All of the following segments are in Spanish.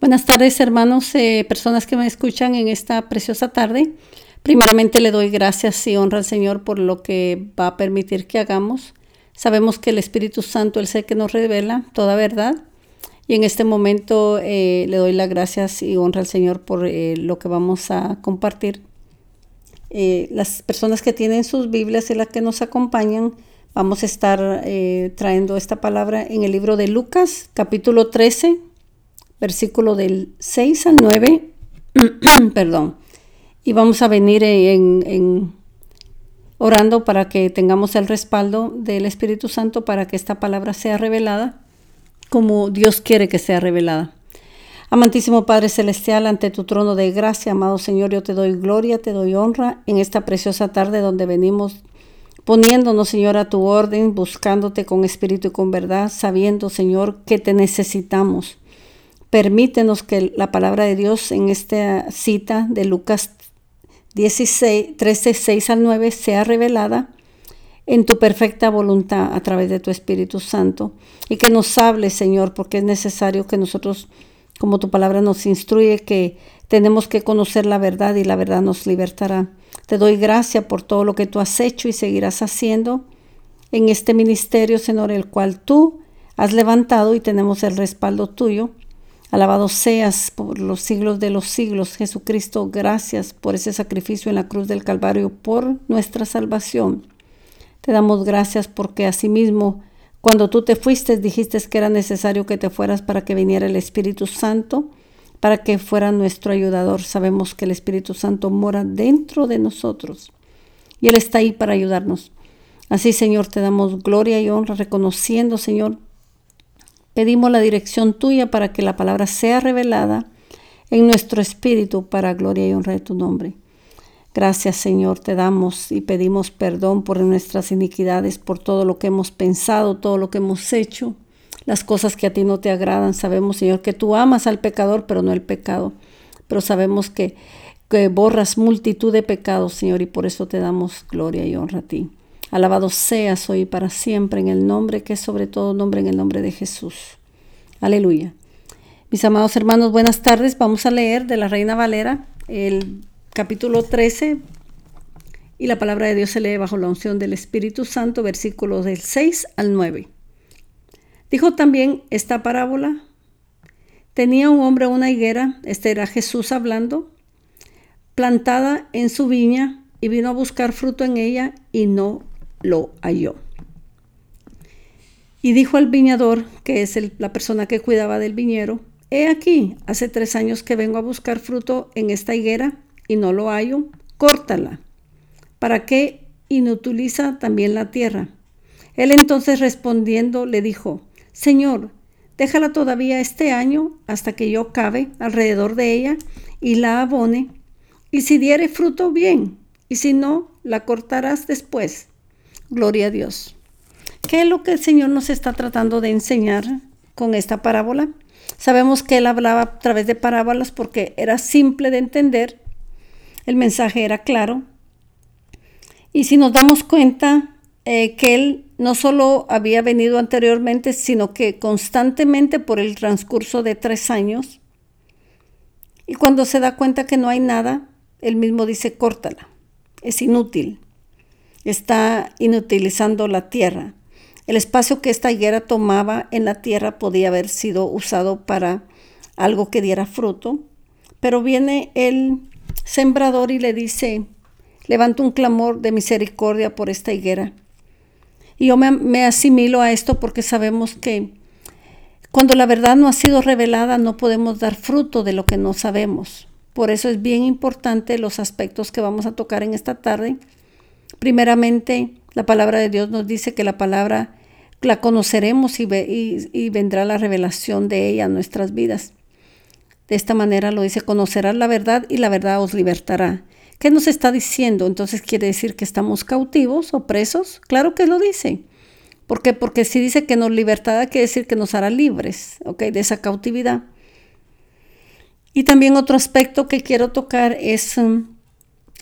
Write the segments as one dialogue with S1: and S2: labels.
S1: Buenas tardes, hermanos, eh, personas que me escuchan en esta preciosa tarde. Primeramente le doy gracias y honra al Señor por lo que va a permitir que hagamos. Sabemos que el Espíritu Santo, el ser que nos revela toda verdad. Y en este momento eh, le doy las gracias y honra al Señor por eh, lo que vamos a compartir. las personas que tienen sus Biblias y las que nos acompañan, vamos a estar trayendo esta palabra en el libro de Lucas, capítulo 13 versículo del 6 al 9, perdón, y vamos a venir en, orando para que tengamos el respaldo del Espíritu Santo para que esta palabra sea revelada como Dios quiere que sea revelada. Amantísimo Padre Celestial, ante tu trono de gracia, amado Señor, yo te doy gloria, te doy honra en esta preciosa tarde donde venimos poniéndonos, Señor, a tu orden, buscándote con espíritu y con verdad, sabiendo, Señor, que te necesitamos. Permítenos que la palabra de Dios en esta cita de Lucas 16, 13, 6 al 9 sea revelada en tu perfecta voluntad a través de tu Espíritu Santo y que nos hable, Señor, porque es necesario que nosotros, como tu palabra nos instruye, que tenemos que conocer la verdad y la verdad nos libertará. Te doy gracias por todo lo que tú has hecho y seguirás haciendo en este ministerio, Señor, el cual tú has levantado y tenemos el respaldo tuyo. Alabado seas por los siglos de los siglos, Jesucristo. Gracias por ese sacrificio en la cruz del Calvario, por nuestra salvación. Te damos gracias porque asimismo, cuando tú te fuiste, dijiste que era necesario que te fueras para que viniera el Espíritu Santo, para que fuera nuestro ayudador. Sabemos que el Espíritu Santo mora dentro de nosotros y Él está ahí para ayudarnos. Así, Señor, te damos gloria y honra, reconociendo, Señor, Pedimos la dirección tuya para que la palabra sea revelada en nuestro espíritu para gloria y honra de tu nombre. Gracias Señor, te damos y pedimos perdón por nuestras iniquidades, por todo lo que hemos pensado, todo lo que hemos hecho, las cosas que a ti no te agradan. Sabemos Señor que tú amas al pecador, pero no el pecado. Pero sabemos que, que borras multitud de pecados, Señor, y por eso te damos gloria y honra a ti. Alabado seas hoy para siempre en el nombre que es sobre todo nombre, en el nombre de Jesús. Aleluya. Mis amados hermanos, buenas tardes. Vamos a leer de la Reina Valera el capítulo 13 y la palabra de Dios se lee bajo la unción del Espíritu Santo, versículos del 6 al 9. Dijo también esta parábola. Tenía un hombre una higuera, este era Jesús hablando, plantada en su viña y vino a buscar fruto en ella y no lo halló. Y dijo al viñador, que es la persona que cuidaba del viñero, He aquí, hace tres años que vengo a buscar fruto en esta higuera y no lo hallo, córtala. ¿Para qué inutiliza también la tierra? Él entonces respondiendo le dijo, Señor, déjala todavía este año hasta que yo cabe alrededor de ella y la abone, y si diere fruto, bien, y si no, la cortarás después. Gloria a Dios. ¿Qué es lo que el Señor nos está tratando de enseñar con esta parábola? Sabemos que Él hablaba a través de parábolas porque era simple de entender, el mensaje era claro. Y si nos damos cuenta eh, que Él no solo había venido anteriormente, sino que constantemente por el transcurso de tres años, y cuando se da cuenta que no hay nada, Él mismo dice, córtala, es inútil está inutilizando la tierra. El espacio que esta higuera tomaba en la tierra podía haber sido usado para algo que diera fruto, pero viene el sembrador y le dice, levanta un clamor de misericordia por esta higuera. Y yo me, me asimilo a esto porque sabemos que cuando la verdad no ha sido revelada no podemos dar fruto de lo que no sabemos. Por eso es bien importante los aspectos que vamos a tocar en esta tarde Primeramente, la palabra de Dios nos dice que la palabra la conoceremos y, y, vendrá la revelación de ella a nuestras vidas. De esta manera lo dice, conocerás la verdad y la verdad os libertará. ¿Qué nos está diciendo? Entonces quiere decir que estamos cautivos o presos. Claro que lo dice. ¿Por qué? Porque si dice que nos libertará, quiere decir que nos hará libres ¿ok? de esa cautividad. Y también otro aspecto que quiero tocar es um,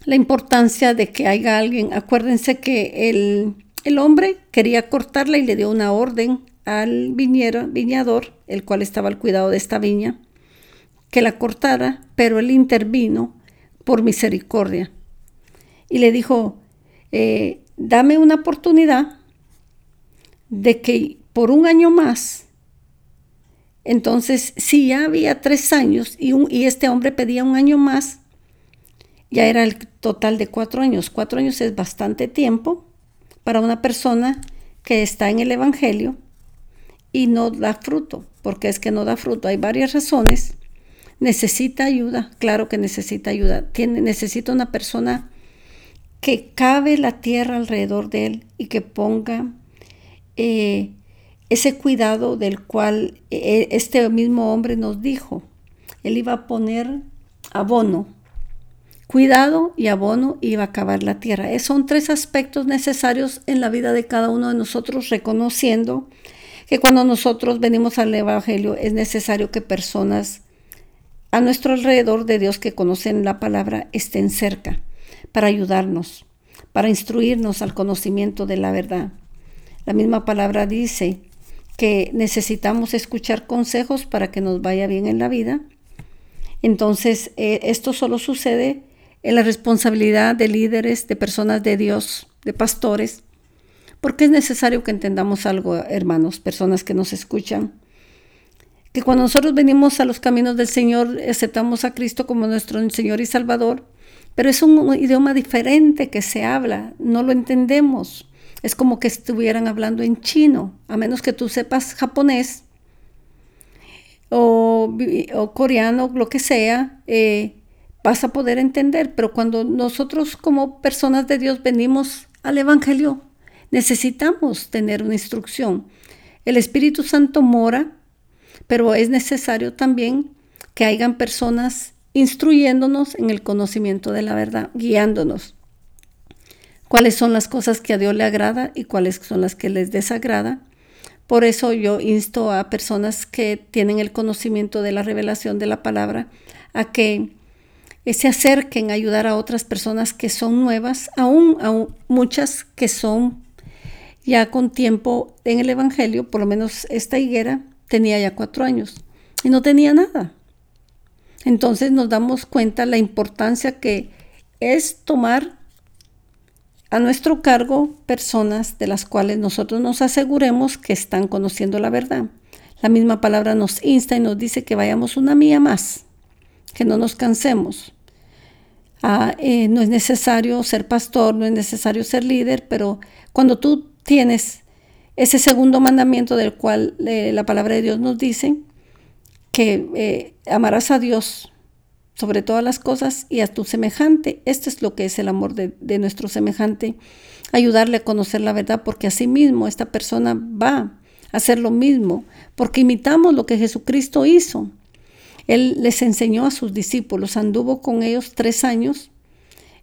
S1: la importancia de que haya alguien. Acuérdense que el, el hombre quería cortarla y le dio una orden al viñero, viñador, el cual estaba al cuidado de esta viña, que la cortara, pero él intervino por misericordia. Y le dijo, eh, dame una oportunidad de que por un año más, entonces si ya había tres años y, y este hombre pedía un año más, ya era el total de cuatro años. Cuatro años es bastante tiempo para una persona que está en el Evangelio y no da fruto, porque es que no da fruto. Hay varias razones. Necesita ayuda, claro que necesita ayuda. Tiene, necesita una persona que cabe la tierra alrededor de él y que ponga eh, ese cuidado del cual eh, este mismo hombre nos dijo. Él iba a poner abono Cuidado y abono iba a acabar la tierra. Esos son tres aspectos necesarios en la vida de cada uno de nosotros, reconociendo que cuando nosotros venimos al Evangelio es necesario que personas a nuestro alrededor de Dios que conocen la palabra estén cerca para ayudarnos, para instruirnos al conocimiento de la verdad. La misma palabra dice que necesitamos escuchar consejos para que nos vaya bien en la vida. Entonces, eh, esto solo sucede en la responsabilidad de líderes, de personas de Dios, de pastores, porque es necesario que entendamos algo, hermanos, personas que nos escuchan, que cuando nosotros venimos a los caminos del Señor, aceptamos a Cristo como nuestro Señor y Salvador, pero es un idioma diferente que se habla, no lo entendemos. Es como que estuvieran hablando en chino, a menos que tú sepas japonés o, coreano, lo que sea. Eh, vas a poder entender, pero cuando nosotros como personas de Dios venimos al Evangelio, necesitamos tener una instrucción. El Espíritu Santo mora, pero es necesario también que hayan personas instruyéndonos en el conocimiento de la verdad, guiándonos. Cuáles son las cosas que a Dios le agrada y cuáles son las que les desagrada. Por eso yo insto a personas que tienen el conocimiento de la revelación de la palabra a que se acerquen a ayudar a otras personas que son nuevas, aún, aún muchas que son ya con tiempo en el Evangelio, por lo menos esta higuera tenía ya cuatro años y no tenía nada. Entonces nos damos cuenta la importancia que es tomar a nuestro cargo personas de las cuales nosotros nos aseguremos que están conociendo la verdad. La misma palabra nos insta y nos dice que vayamos una mía más, que no nos cansemos. Ah, eh, no es necesario ser pastor, no es necesario ser líder, pero cuando tú tienes ese segundo mandamiento del cual eh, la palabra de Dios nos dice, que eh, amarás a Dios sobre todas las cosas y a tu semejante. Esto es lo que es el amor de, de nuestro semejante, ayudarle a conocer la verdad, porque así mismo esta persona va a hacer lo mismo, porque imitamos lo que Jesucristo hizo. Él les enseñó a sus discípulos, anduvo con ellos tres años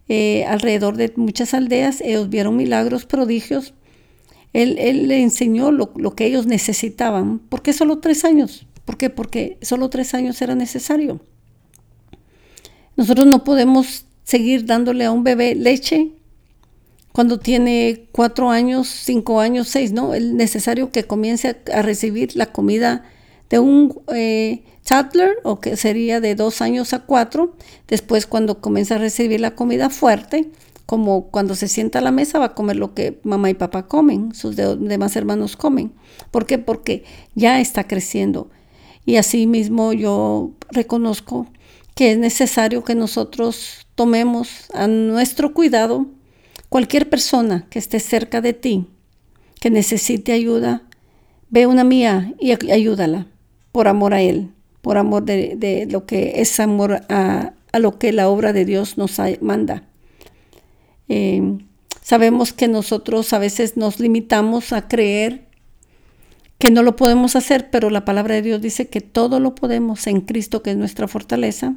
S1: eh, alrededor de muchas aldeas, ellos vieron milagros, prodigios. Él, él le enseñó lo, lo, que ellos necesitaban. ¿Por qué solo tres años? ¿Por qué? Porque solo tres años era necesario. Nosotros no podemos seguir dándole a un bebé leche cuando tiene cuatro años, cinco años, seis, ¿no? Es necesario que comience a, a recibir la comida de un eh, o que sería de dos años a cuatro. Después, cuando comienza a recibir la comida fuerte, como cuando se sienta a la mesa, va a comer lo que mamá y papá comen, sus demás hermanos comen. ¿Por qué? Porque ya está creciendo. Y así mismo yo reconozco que es necesario que nosotros tomemos a nuestro cuidado cualquier persona que esté cerca de ti, que necesite ayuda, ve una mía y ayúdala por amor a Él, por amor de, lo que es amor a, lo que la obra de Dios nos manda. Eh, sabemos que nosotros a veces nos limitamos a creer que no lo podemos hacer, pero la palabra de Dios dice que todo lo podemos en Cristo, que es nuestra fortaleza.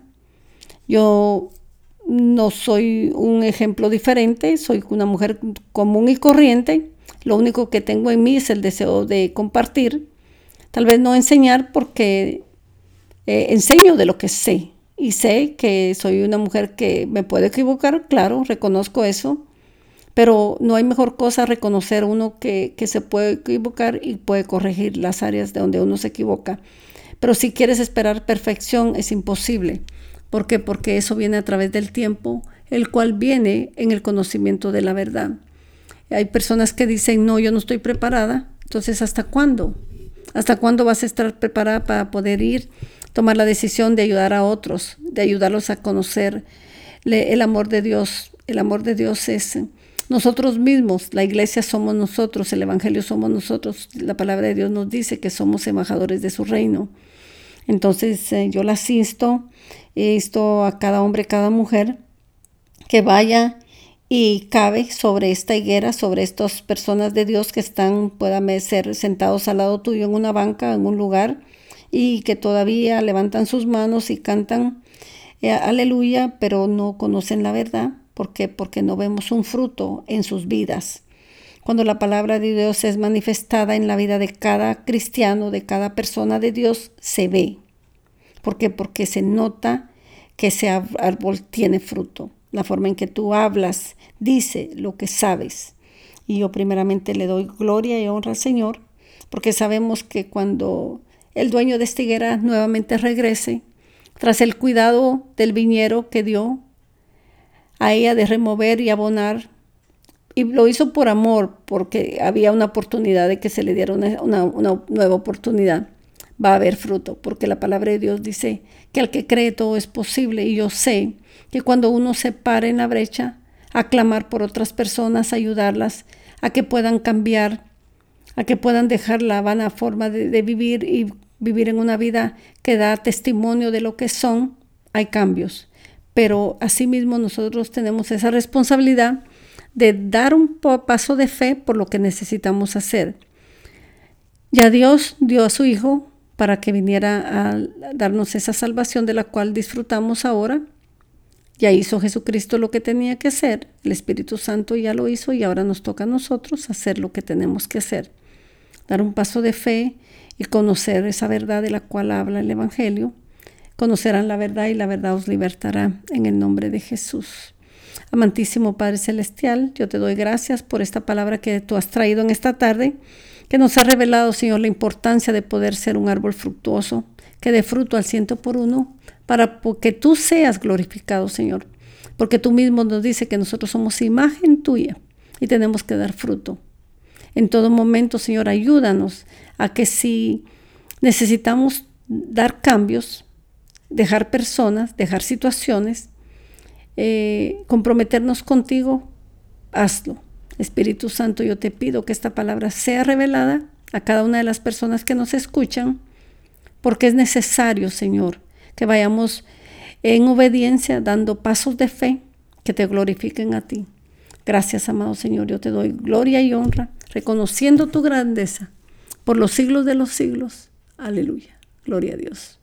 S1: Yo no soy un ejemplo diferente, soy una mujer común y corriente. Lo único que tengo en mí es el deseo de compartir Tal vez no enseñar porque eh, enseño de lo que sé y sé que soy una mujer que me puede equivocar, claro, reconozco eso, pero no hay mejor cosa reconocer uno que, que se puede equivocar y puede corregir las áreas de donde uno se equivoca. Pero si quieres esperar perfección es imposible. ¿Por qué? Porque eso viene a través del tiempo, el cual viene en el conocimiento de la verdad. Hay personas que dicen, no, yo no estoy preparada. Entonces, ¿hasta cuándo? ¿Hasta cuándo vas a estar preparada para poder ir, tomar la decisión de ayudar a otros, de ayudarlos a conocer el amor de Dios? El amor de Dios es nosotros mismos, la iglesia somos nosotros, el Evangelio somos nosotros, la palabra de Dios nos dice que somos embajadores de su reino. Entonces eh, yo las insto, insto a cada hombre, cada mujer, que vaya y cabe sobre esta higuera, sobre estas personas de Dios que están, puedan ser sentados al lado tuyo en una banca, en un lugar, y que todavía levantan sus manos y cantan eh, aleluya, pero no conocen la verdad. ¿Por qué? Porque no vemos un fruto en sus vidas. Cuando la palabra de Dios es manifestada en la vida de cada cristiano, de cada persona de Dios, se ve. ¿Por qué? Porque se nota que ese árbol tiene fruto. La forma en que tú hablas dice lo que sabes. Y yo primeramente le doy gloria y honra al Señor, porque sabemos que cuando el dueño de esta higuera nuevamente regrese, tras el cuidado del viñero que dio a ella de remover y abonar. Y lo hizo por amor, porque había una oportunidad de que se le diera una, una, nueva oportunidad. Va a haber fruto, porque la palabra de Dios dice que al que cree todo es posible. Y yo sé que cuando uno se para en la brecha, a clamar por otras personas, ayudarlas a que puedan cambiar, a que puedan dejar la vana forma de, de vivir y vivir en una vida que da testimonio de lo que son, hay cambios pero asimismo nosotros tenemos esa responsabilidad de dar un paso de fe por lo que necesitamos hacer. Ya Dios dio a su Hijo para que viniera a darnos esa salvación de la cual disfrutamos ahora. Ya hizo Jesucristo lo que tenía que hacer, el Espíritu Santo ya lo hizo y ahora nos toca a nosotros hacer lo que tenemos que hacer. Dar un paso de fe y conocer esa verdad de la cual habla el Evangelio conocerán la verdad y la verdad os libertará en el nombre de Jesús. Amantísimo Padre Celestial, yo te doy gracias por esta palabra que tú has traído en esta tarde, que nos ha revelado, Señor, la importancia de poder ser un árbol fructuoso, que dé fruto al ciento por uno, para que tú seas glorificado, Señor. Porque tú mismo nos dices que nosotros somos imagen tuya y tenemos que dar fruto. En todo momento, Señor, ayúdanos a que si necesitamos dar cambios, dejar personas, dejar situaciones, eh, comprometernos contigo, hazlo. Espíritu Santo, yo te pido que esta palabra sea revelada a cada una de las personas que nos escuchan, porque es necesario, Señor, que vayamos en obediencia, dando pasos de fe que te glorifiquen a ti. Gracias, amado Señor, yo te doy gloria y honra, reconociendo tu grandeza por los siglos de los siglos. Aleluya. Gloria a Dios.